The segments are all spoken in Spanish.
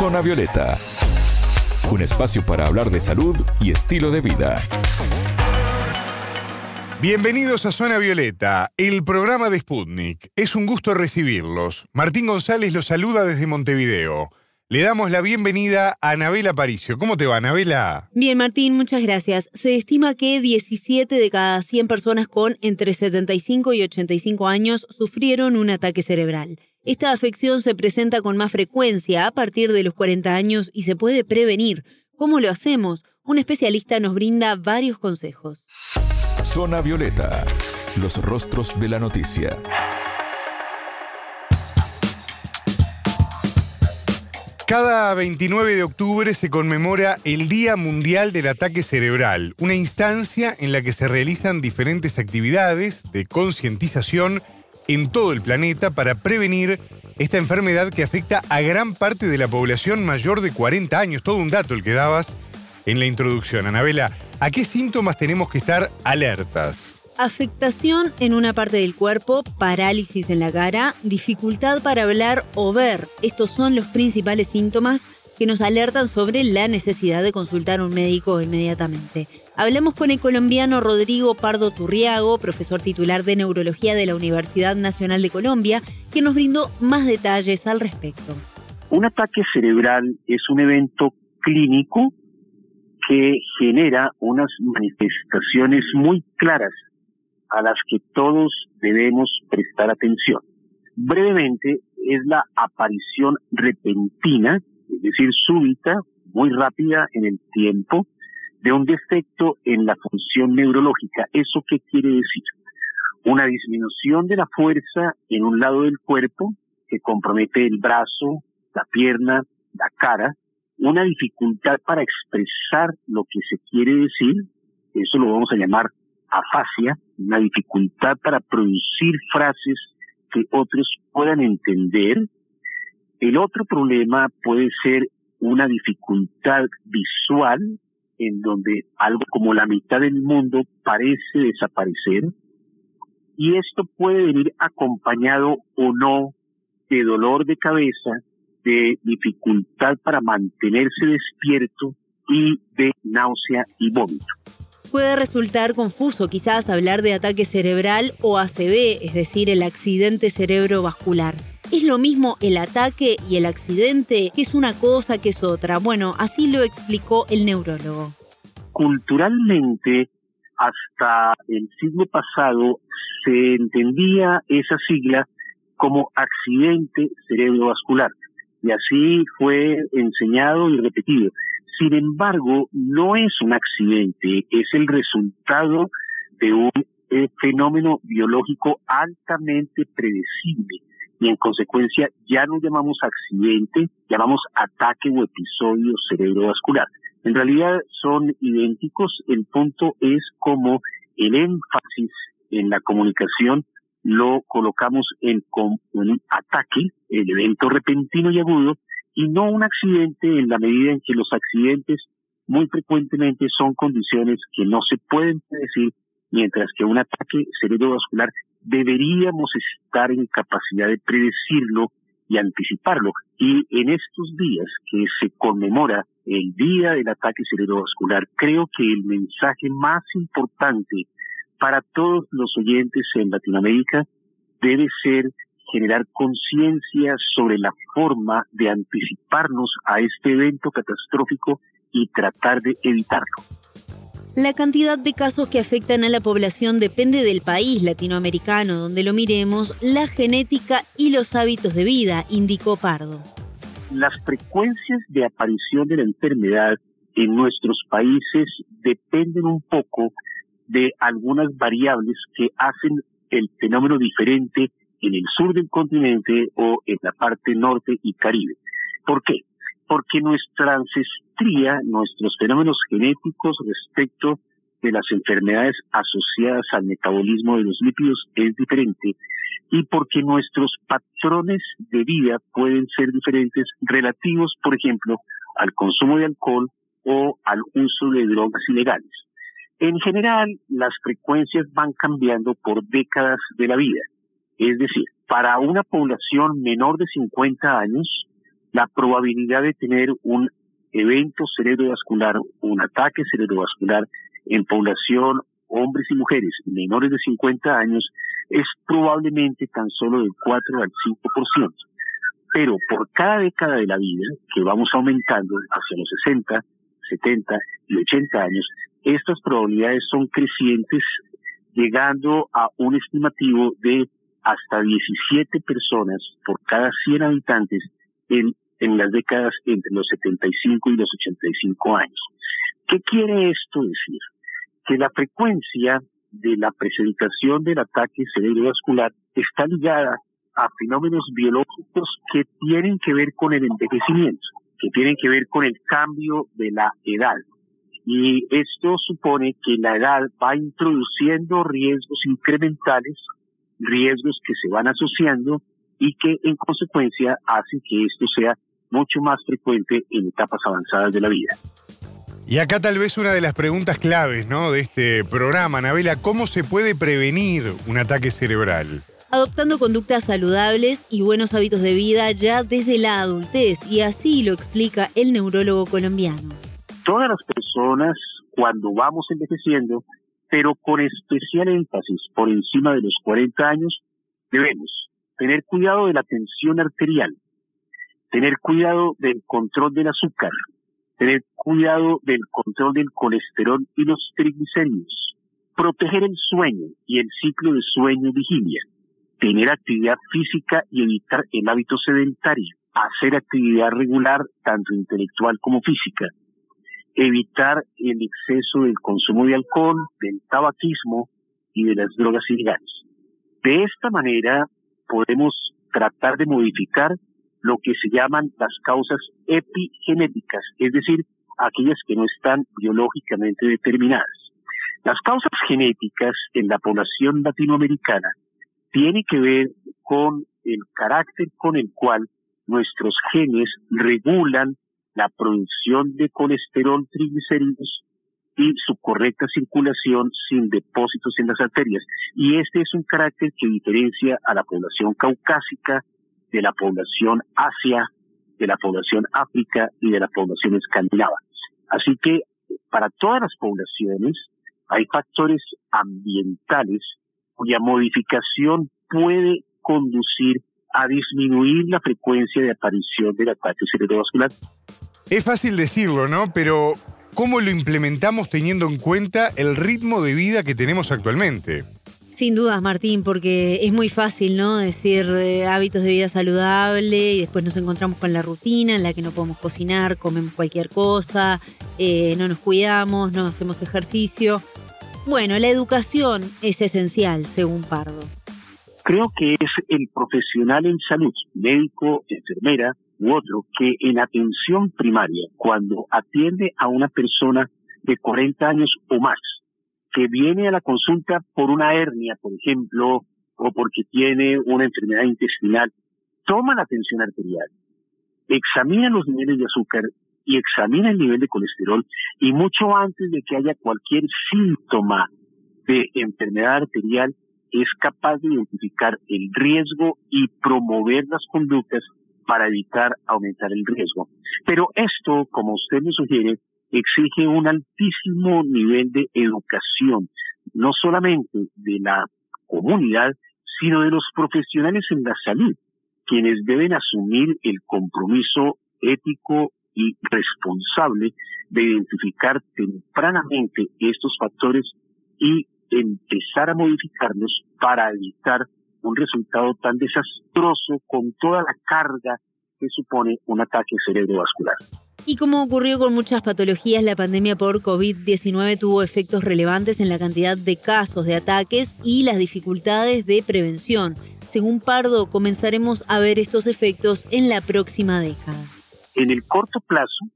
Zona Violeta, un espacio para hablar de salud y estilo de vida. Bienvenidos a Zona Violeta, el programa de Sputnik. Es un gusto recibirlos. Martín González los saluda desde Montevideo. Le damos la bienvenida a Anabela Paricio. ¿Cómo te va, Anabela? Bien, Martín, muchas gracias. Se estima que 17 de cada 100 personas con entre 75 y 85 años sufrieron un ataque cerebral. Esta afección se presenta con más frecuencia a partir de los 40 años y se puede prevenir. ¿Cómo lo hacemos? Un especialista nos brinda varios consejos. Zona Violeta, los rostros de la noticia. Cada 29 de octubre se conmemora el Día Mundial del Ataque Cerebral, una instancia en la que se realizan diferentes actividades de concientización en todo el planeta para prevenir esta enfermedad que afecta a gran parte de la población mayor de 40 años. Todo un dato el que dabas en la introducción. Anabela, ¿a qué síntomas tenemos que estar alertas? Afectación en una parte del cuerpo, parálisis en la cara, dificultad para hablar o ver. Estos son los principales síntomas que nos alertan sobre la necesidad de consultar a un médico inmediatamente. Hablamos con el colombiano Rodrigo Pardo Turriago, profesor titular de neurología de la Universidad Nacional de Colombia, que nos brindó más detalles al respecto. Un ataque cerebral es un evento clínico que genera unas manifestaciones muy claras a las que todos debemos prestar atención. Brevemente, es la aparición repentina, decir, súbita, muy rápida en el tiempo, de un defecto en la función neurológica. ¿Eso qué quiere decir? Una disminución de la fuerza en un lado del cuerpo que compromete el brazo, la pierna, la cara, una dificultad para expresar lo que se quiere decir, eso lo vamos a llamar afasia, una dificultad para producir frases que otros puedan entender. El otro problema puede ser una dificultad visual, en donde algo como la mitad del mundo parece desaparecer, y esto puede venir acompañado o no de dolor de cabeza, de dificultad para mantenerse despierto y de náusea y vómito. Puede resultar confuso quizás hablar de ataque cerebral o ACV, es decir, el accidente cerebrovascular. ¿Es lo mismo el ataque y el accidente? ¿Qué es una cosa, que es otra? Bueno, así lo explicó el neurólogo. Culturalmente, hasta el siglo pasado, se entendía esa sigla como accidente cerebrovascular y así fue enseñado y repetido. Sin embargo, no es un accidente, es el resultado de un eh, fenómeno biológico altamente predecible y en consecuencia ya no llamamos accidente, llamamos ataque o episodio cerebrovascular. En realidad son idénticos, el punto es como el énfasis en la comunicación lo colocamos en un ataque, el evento repentino y agudo, y no un accidente en la medida en que los accidentes muy frecuentemente son condiciones que no se pueden predecir, mientras que un ataque cerebrovascular deberíamos estar en capacidad de predecirlo y anticiparlo. Y en estos días que se conmemora el Día del Ataque Cerebrovascular, creo que el mensaje más importante para todos los oyentes en Latinoamérica debe ser generar conciencia sobre la forma de anticiparnos a este evento catastrófico y tratar de evitarlo. La cantidad de casos que afectan a la población depende del país latinoamericano donde lo miremos, la genética y los hábitos de vida, indicó Pardo. Las frecuencias de aparición de la enfermedad en nuestros países dependen un poco de algunas variables que hacen el fenómeno diferente en el sur del continente o en la parte norte y caribe. ¿Por qué? Porque nuestra ancestría, nuestros fenómenos genéticos respecto de las enfermedades asociadas al metabolismo de los lípidos es diferente y porque nuestros patrones de vida pueden ser diferentes relativos, por ejemplo, al consumo de alcohol o al uso de drogas ilegales. En general, las frecuencias van cambiando por décadas de la vida. Es decir, para una población menor de 50 años, la probabilidad de tener un evento cerebrovascular, un ataque cerebrovascular en población hombres y mujeres menores de 50 años es probablemente tan solo del 4 al 5%. Pero por cada década de la vida, que vamos aumentando hacia los 60, 70 y 80 años, estas probabilidades son crecientes, llegando a un estimativo de hasta 17 personas por cada 100 habitantes en, en las décadas entre los 75 y los 85 años. ¿Qué quiere esto decir? Que la frecuencia de la presentación del ataque cerebrovascular está ligada a fenómenos biológicos que tienen que ver con el envejecimiento, que tienen que ver con el cambio de la edad. Y esto supone que la edad va introduciendo riesgos incrementales, riesgos que se van asociando y que en consecuencia hacen que esto sea mucho más frecuente en etapas avanzadas de la vida. Y acá tal vez una de las preguntas claves ¿no? de este programa, Nabela, ¿cómo se puede prevenir un ataque cerebral? Adoptando conductas saludables y buenos hábitos de vida ya desde la adultez, y así lo explica el neurólogo colombiano. Todas las personas, cuando vamos envejeciendo, pero con especial énfasis por encima de los 40 años, debemos tener cuidado de la tensión arterial, tener cuidado del control del azúcar, tener cuidado del control del colesterol y los triglicéridos, proteger el sueño y el ciclo de sueño-vigilia, tener actividad física y evitar el hábito sedentario, hacer actividad regular tanto intelectual como física, evitar el exceso del consumo de alcohol, del tabaquismo y de las drogas ilegales. De esta manera podemos tratar de modificar lo que se llaman las causas epigenéticas, es decir, aquellas que no están biológicamente determinadas. Las causas genéticas en la población latinoamericana tienen que ver con el carácter con el cual nuestros genes regulan la producción de colesterol, triglicéridos y su correcta circulación sin depósitos en las arterias. Y este es un carácter que diferencia a la población caucásica de la población Asia, de la población África y de la población escandinava. Así que para todas las poblaciones hay factores ambientales cuya modificación puede conducir a disminuir la frecuencia de aparición del ataque cerebrovascular. Es fácil decirlo, ¿no? Pero ¿cómo lo implementamos teniendo en cuenta el ritmo de vida que tenemos actualmente? Sin dudas, Martín, porque es muy fácil, ¿no? Decir eh, hábitos de vida saludable y después nos encontramos con la rutina en la que no podemos cocinar, comemos cualquier cosa, eh, no nos cuidamos, no hacemos ejercicio. Bueno, la educación es esencial, según Pardo. Creo que es el profesional en salud, médico, enfermera u otro, que en atención primaria, cuando atiende a una persona de 40 años o más, que viene a la consulta por una hernia, por ejemplo, o porque tiene una enfermedad intestinal, toma la tensión arterial, examina los niveles de azúcar y examina el nivel de colesterol y mucho antes de que haya cualquier síntoma de enfermedad arterial es capaz de identificar el riesgo y promover las conductas para evitar aumentar el riesgo. Pero esto, como usted me sugiere, exige un altísimo nivel de educación, no solamente de la comunidad, sino de los profesionales en la salud, quienes deben asumir el compromiso ético y responsable de identificar tempranamente estos factores y empezar a modificarlos para evitar un resultado tan desastroso con toda la carga que supone un ataque cerebrovascular. Y como ocurrió con muchas patologías, la pandemia por COVID-19 tuvo efectos relevantes en la cantidad de casos de ataques y las dificultades de prevención. Según Pardo, comenzaremos a ver estos efectos en la próxima década. En el corto plazo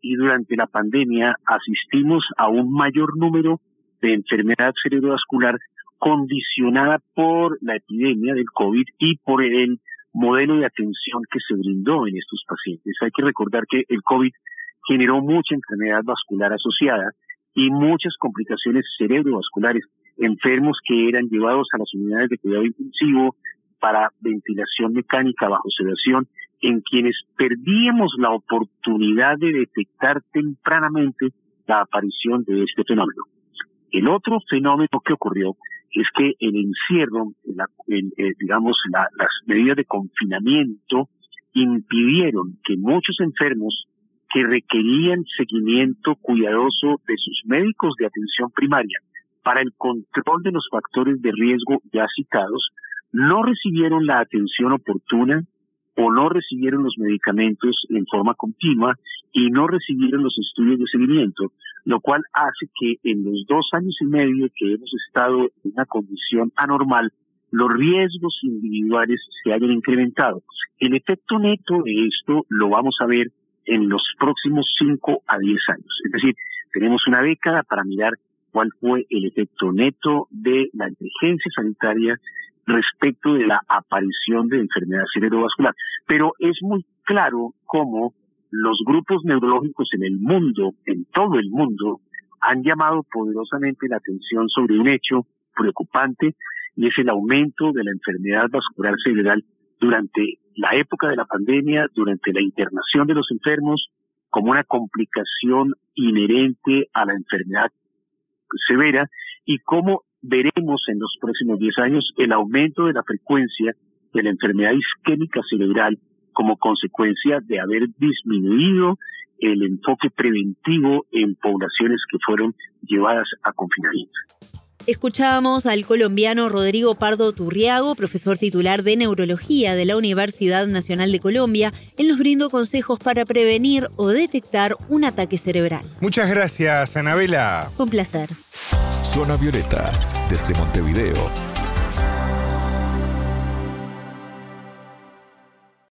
y durante la pandemia asistimos a un mayor número de enfermedad cerebrovascular condicionada por la epidemia del COVID y por el modelo de atención que se brindó en estos pacientes. Hay que recordar que el COVID generó mucha enfermedad vascular asociada y muchas complicaciones cerebrovasculares, enfermos que eran llevados a las unidades de cuidado intensivo para ventilación mecánica bajo sedación en quienes perdíamos la oportunidad de detectar tempranamente la aparición de este fenómeno. El otro fenómeno que ocurrió es que el encierro, eh, digamos, las medidas de confinamiento impidieron que muchos enfermos que requerían seguimiento cuidadoso de sus médicos de atención primaria para el control de los factores de riesgo ya citados, no recibieron la atención oportuna o no recibieron los medicamentos en forma continua y no recibieron los estudios de seguimiento, lo cual hace que en los dos años y medio que hemos estado en una condición anormal, los riesgos individuales se hayan incrementado. El efecto neto de esto lo vamos a ver en los próximos 5 a 10 años. Es decir, tenemos una década para mirar cuál fue el efecto neto de la emergencia sanitaria respecto de la aparición de enfermedad cerebrovascular. Pero es muy claro cómo los grupos neurológicos en el mundo, en todo el mundo, han llamado poderosamente la atención sobre un hecho preocupante y es el aumento de la enfermedad vascular cerebral durante la época de la pandemia, durante la internación de los enfermos, como una complicación inherente a la enfermedad severa y cómo veremos en los próximos 10 años el aumento de la frecuencia de la enfermedad isquémica cerebral como consecuencia de haber disminuido el enfoque preventivo en poblaciones que fueron llevadas a confinamiento. Escuchábamos al colombiano Rodrigo Pardo Turriago, profesor titular de neurología de la Universidad Nacional de Colombia. Él nos brindó consejos para prevenir o detectar un ataque cerebral. Muchas gracias, Anabela. Un placer. Zona Violeta, desde Montevideo,